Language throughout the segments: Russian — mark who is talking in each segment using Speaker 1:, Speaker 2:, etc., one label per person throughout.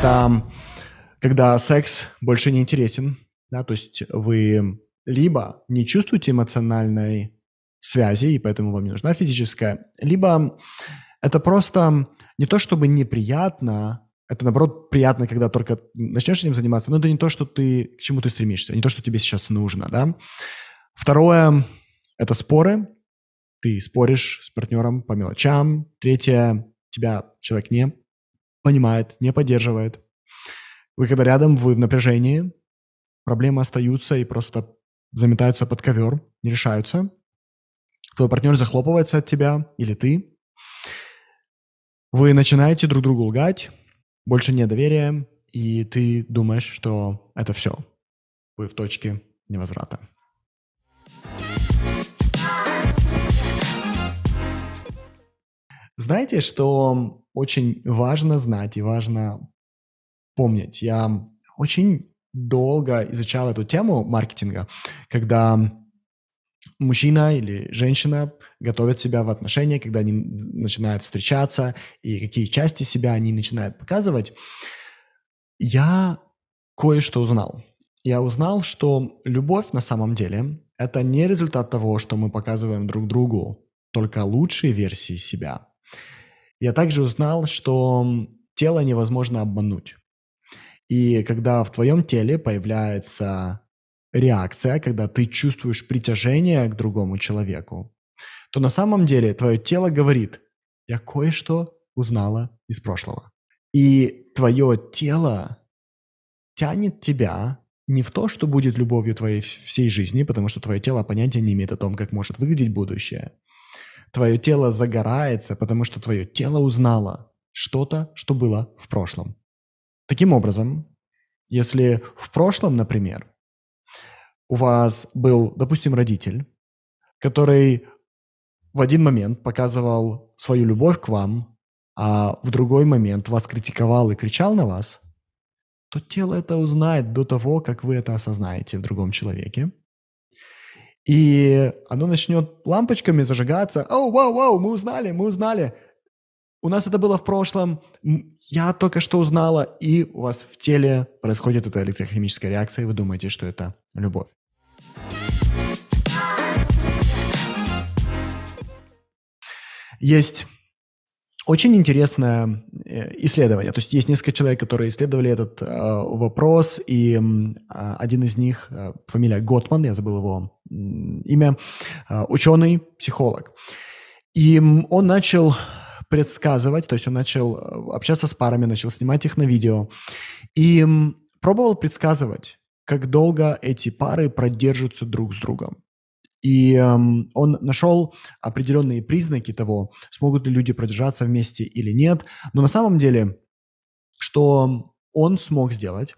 Speaker 1: Это когда секс больше не интересен, да, то есть вы либо не чувствуете эмоциональной связи, и поэтому вам не нужна физическая, либо это просто не то чтобы неприятно, это, наоборот, приятно, когда только начнешь этим заниматься, но это не то, что ты, к чему ты стремишься, не то, что тебе сейчас нужно, да. Второе – это споры. Ты споришь с партнером по мелочам. Третье – тебя человек не понимает, не поддерживает. Вы когда рядом, вы в напряжении, проблемы остаются и просто заметаются под ковер, не решаются. Твой партнер захлопывается от тебя, или ты. Вы начинаете друг другу лгать, больше нет доверия, и ты думаешь, что это все. Вы в точке невозврата. Знаете, что очень важно знать и важно помнить? Я очень долго изучал эту тему маркетинга, когда мужчина или женщина готовят себя в отношения, когда они начинают встречаться, и какие части себя они начинают показывать, я кое-что узнал. Я узнал, что любовь на самом деле – это не результат того, что мы показываем друг другу только лучшие версии себя. Я также узнал, что тело невозможно обмануть. И когда в твоем теле появляется реакция, когда ты чувствуешь притяжение к другому человеку, то на самом деле твое тело говорит, я кое-что узнала из прошлого. И твое тело тянет тебя не в то, что будет любовью твоей всей жизни, потому что твое тело понятия не имеет о том, как может выглядеть будущее. Твое тело загорается, потому что твое тело узнало что-то, что было в прошлом. Таким образом, если в прошлом, например, у вас был, допустим, родитель, который в один момент показывал свою любовь к вам, а в другой момент вас критиковал и кричал на вас, то тело это узнает до того, как вы это осознаете в другом человеке. И оно начнет лампочками зажигаться. О, вау, вау, мы узнали, мы узнали. У нас это было в прошлом, я только что узнала, и у вас в теле происходит эта электрохимическая реакция, и вы думаете, что это любовь. Есть очень интересное э, исследование. То есть есть несколько человек, которые исследовали этот э, вопрос, и э, один из них, э, фамилия Готман, я забыл его имя, э, ученый, психолог. И он начал предсказывать, то есть он начал э, общаться с парами, начал снимать их на видео и пробовал предсказывать, как долго эти пары продержатся друг с другом. И он нашел определенные признаки того, смогут ли люди продержаться вместе или нет. Но на самом деле, что он смог сделать,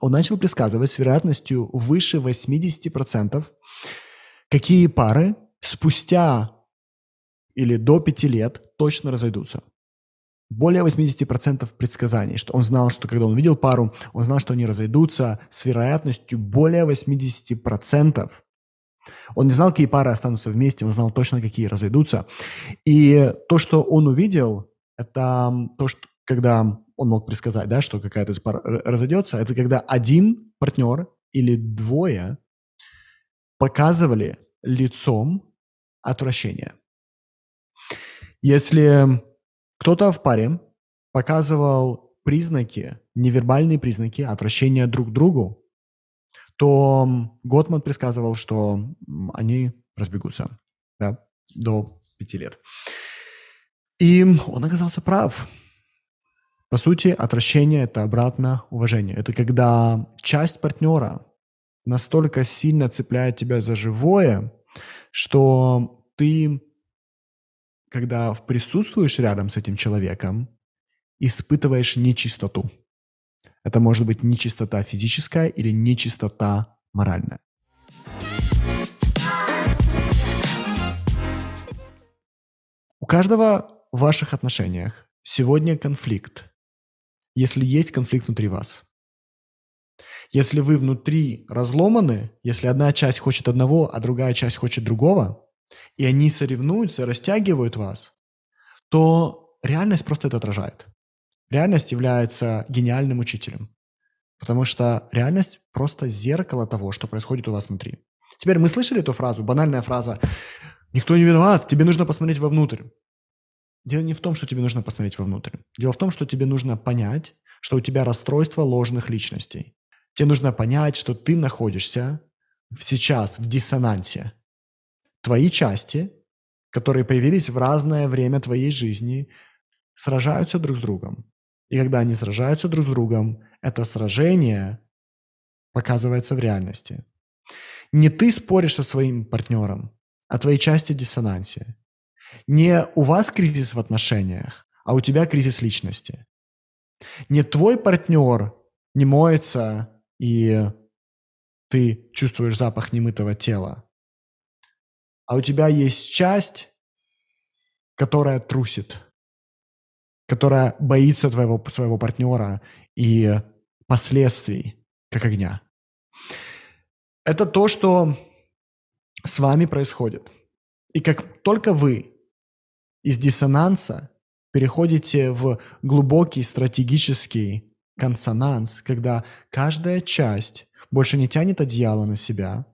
Speaker 1: он начал предсказывать с вероятностью выше 80%, какие пары спустя или до пяти лет точно разойдутся. Более 80% предсказаний, что он знал, что когда он видел пару, он знал, что они разойдутся с вероятностью более 80%. Он не знал, какие пары останутся вместе, он знал точно, какие разойдутся. И то, что он увидел, это то, что когда он мог предсказать, да, что какая-то из пар разойдется, это когда один партнер или двое показывали лицом отвращение. Если кто-то в паре показывал признаки, невербальные признаки отвращения друг к другу, то Готман предсказывал, что они разбегутся да, до пяти лет. И он оказался прав. По сути, отвращение – это обратно уважение. Это когда часть партнера настолько сильно цепляет тебя за живое, что ты когда присутствуешь рядом с этим человеком, испытываешь нечистоту. Это может быть нечистота физическая или нечистота моральная. У каждого в ваших отношениях сегодня конфликт, если есть конфликт внутри вас. Если вы внутри разломаны, если одна часть хочет одного, а другая часть хочет другого, и они соревнуются, растягивают вас, то реальность просто это отражает. реальность является гениальным учителем. Потому что реальность просто зеркало того, что происходит у вас внутри. Теперь мы слышали эту фразу, банальная фраза «Никто не виноват, тебе нужно посмотреть вовнутрь». Дело не в том, что тебе нужно посмотреть вовнутрь. Дело в том, что тебе нужно понять, что у тебя расстройство ложных личностей. Тебе нужно понять, что ты находишься сейчас в диссонансе. Твои части, которые появились в разное время твоей жизни, сражаются друг с другом. И когда они сражаются друг с другом, это сражение показывается в реальности. Не ты споришь со своим партнером, а твои части в диссонансе. Не у вас кризис в отношениях, а у тебя кризис личности. Не твой партнер не моется, и ты чувствуешь запах немытого тела, а у тебя есть часть, которая трусит, которая боится твоего, своего партнера и последствий, как огня. Это то, что с вами происходит. И как только вы из диссонанса переходите в глубокий стратегический консонанс, когда каждая часть больше не тянет одеяло на себя,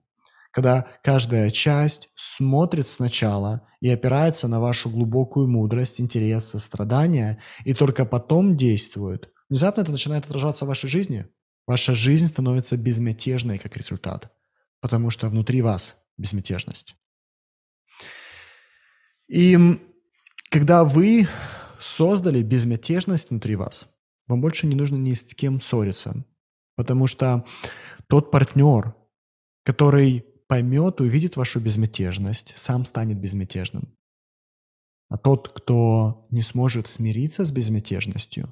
Speaker 1: когда каждая часть смотрит сначала и опирается на вашу глубокую мудрость, интерес, сострадание, и только потом действует, внезапно это начинает отражаться в вашей жизни. Ваша жизнь становится безмятежной как результат, потому что внутри вас безмятежность. И когда вы создали безмятежность внутри вас, вам больше не нужно ни с кем ссориться, потому что тот партнер, который поймет, увидит вашу безмятежность, сам станет безмятежным. А тот, кто не сможет смириться с безмятежностью,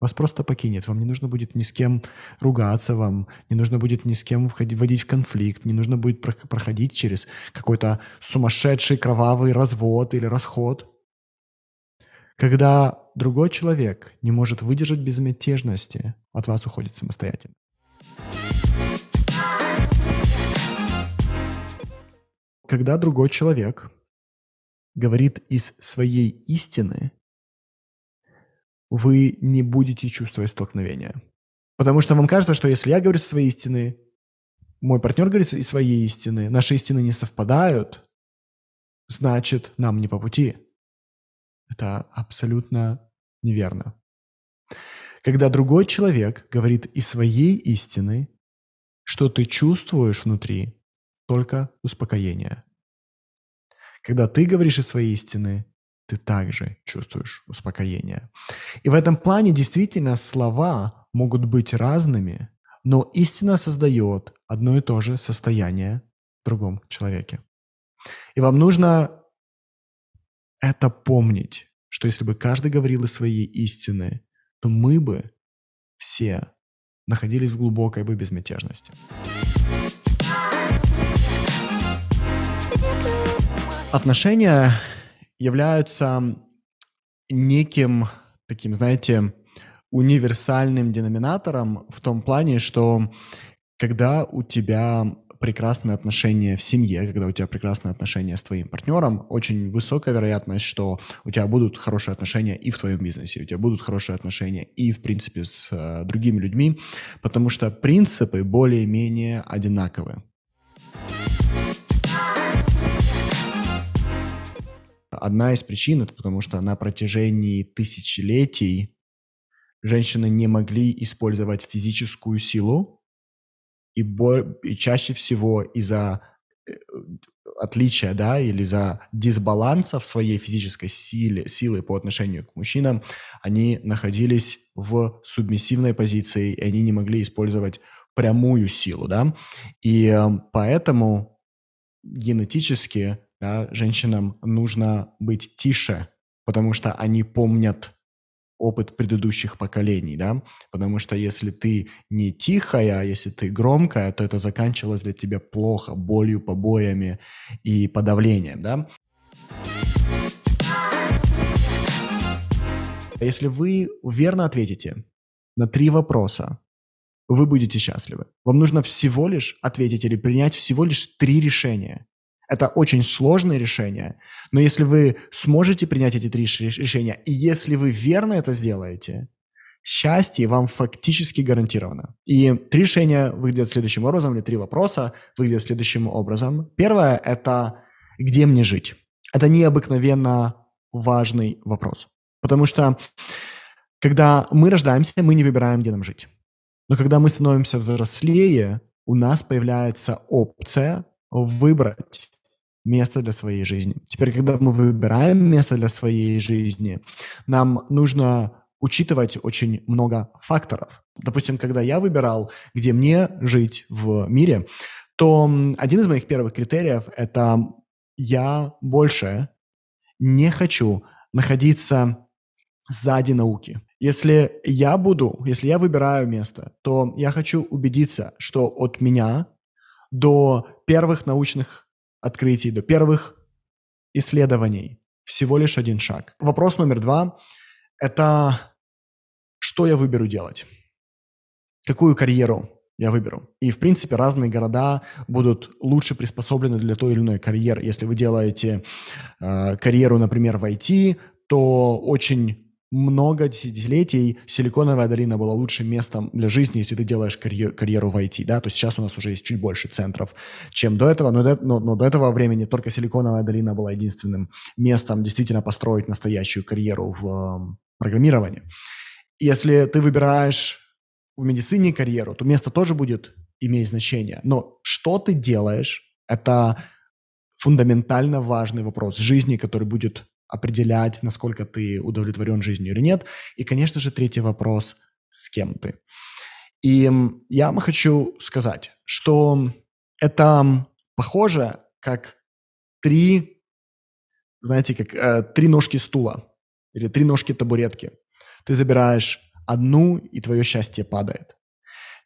Speaker 1: вас просто покинет. Вам не нужно будет ни с кем ругаться, вам не нужно будет ни с кем вводить в конфликт, не нужно будет проходить через какой-то сумасшедший кровавый развод или расход. Когда другой человек не может выдержать безмятежности, от вас уходит самостоятельно. Когда другой человек говорит из своей истины, вы не будете чувствовать столкновения. Потому что вам кажется, что если я говорю со своей истины, мой партнер говорит из своей истины, наши истины не совпадают, значит, нам не по пути. Это абсолютно неверно. Когда другой человек говорит из своей истины, что ты чувствуешь внутри, только успокоение. Когда ты говоришь из своей истины, ты также чувствуешь успокоение. И в этом плане действительно слова могут быть разными, но истина создает одно и то же состояние в другом человеке. И вам нужно это помнить, что если бы каждый говорил из своей истины, то мы бы все находились в глубокой бы безмятежности. Отношения являются неким таким, знаете, универсальным деноминатором в том плане, что когда у тебя прекрасные отношения в семье, когда у тебя прекрасные отношения с твоим партнером, очень высокая вероятность, что у тебя будут хорошие отношения и в твоем бизнесе, у тебя будут хорошие отношения и, в принципе, с э, другими людьми, потому что принципы более-менее одинаковые. Одна из причин это потому, что на протяжении тысячелетий женщины не могли использовать физическую силу, и, бо- и чаще всего из-за э, отличия, да, или из-за дисбаланса в своей физической силе, силы по отношению к мужчинам, они находились в субмиссивной позиции, и они не могли использовать прямую силу, да, и э, поэтому генетически да, женщинам нужно быть тише, потому что они помнят опыт предыдущих поколений, да, потому что если ты не тихая, если ты громкая, то это заканчивалось для тебя плохо, болью, побоями и подавлением, да. Если вы верно ответите на три вопроса, вы будете счастливы. Вам нужно всего лишь ответить или принять всего лишь три решения. Это очень сложное решение, но если вы сможете принять эти три решения, и если вы верно это сделаете, счастье вам фактически гарантировано. И три решения выглядят следующим образом, или три вопроса выглядят следующим образом. Первое – это где мне жить? Это необыкновенно важный вопрос. Потому что когда мы рождаемся, мы не выбираем, где нам жить. Но когда мы становимся взрослее, у нас появляется опция выбрать место для своей жизни. Теперь, когда мы выбираем место для своей жизни, нам нужно учитывать очень много факторов. Допустим, когда я выбирал, где мне жить в мире, то один из моих первых критериев – это я больше не хочу находиться сзади науки. Если я буду, если я выбираю место, то я хочу убедиться, что от меня до первых научных открытий, до первых исследований всего лишь один шаг. Вопрос номер два – это что я выберу делать? Какую карьеру я выберу. И, в принципе, разные города будут лучше приспособлены для той или иной карьеры. Если вы делаете э, карьеру, например, в IT, то очень много десятилетий Силиконовая долина была лучшим местом для жизни, если ты делаешь карьер, карьеру в IT, да, то сейчас у нас уже есть чуть больше центров, чем до этого, но до, но, но до этого времени только Силиконовая долина была единственным местом действительно построить настоящую карьеру в э, программировании. Если ты выбираешь в медицине карьеру, то место тоже будет иметь значение. Но что ты делаешь, это фундаментально важный вопрос жизни, который будет определять, насколько ты удовлетворен жизнью или нет. И, конечно же, третий вопрос – с кем ты. И я вам хочу сказать, что это похоже как три, знаете, как э, три ножки стула или три ножки табуретки. Ты забираешь одну, и твое счастье падает.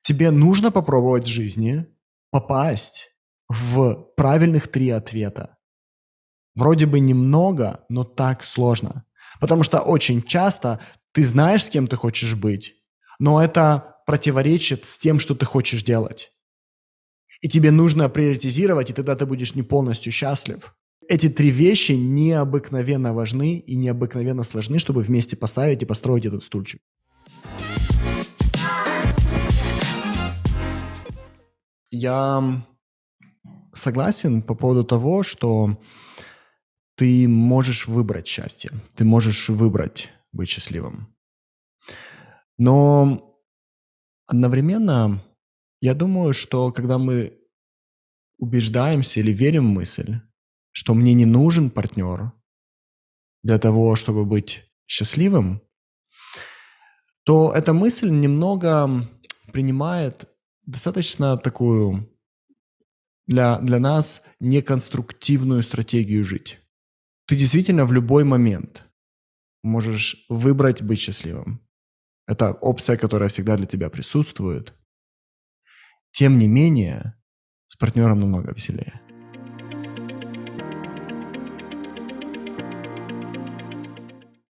Speaker 1: Тебе нужно попробовать в жизни попасть в правильных три ответа. Вроде бы немного, но так сложно. Потому что очень часто ты знаешь, с кем ты хочешь быть, но это противоречит с тем, что ты хочешь делать. И тебе нужно приоритизировать, и тогда ты будешь не полностью счастлив. Эти три вещи необыкновенно важны и необыкновенно сложны, чтобы вместе поставить и построить этот стульчик. Я согласен по поводу того, что ты можешь выбрать счастье, ты можешь выбрать быть счастливым. Но одновременно я думаю, что когда мы убеждаемся или верим в мысль, что мне не нужен партнер для того, чтобы быть счастливым, то эта мысль немного принимает достаточно такую для, для нас неконструктивную стратегию жить. Ты действительно в любой момент можешь выбрать быть счастливым. Это опция, которая всегда для тебя присутствует. Тем не менее, с партнером намного веселее.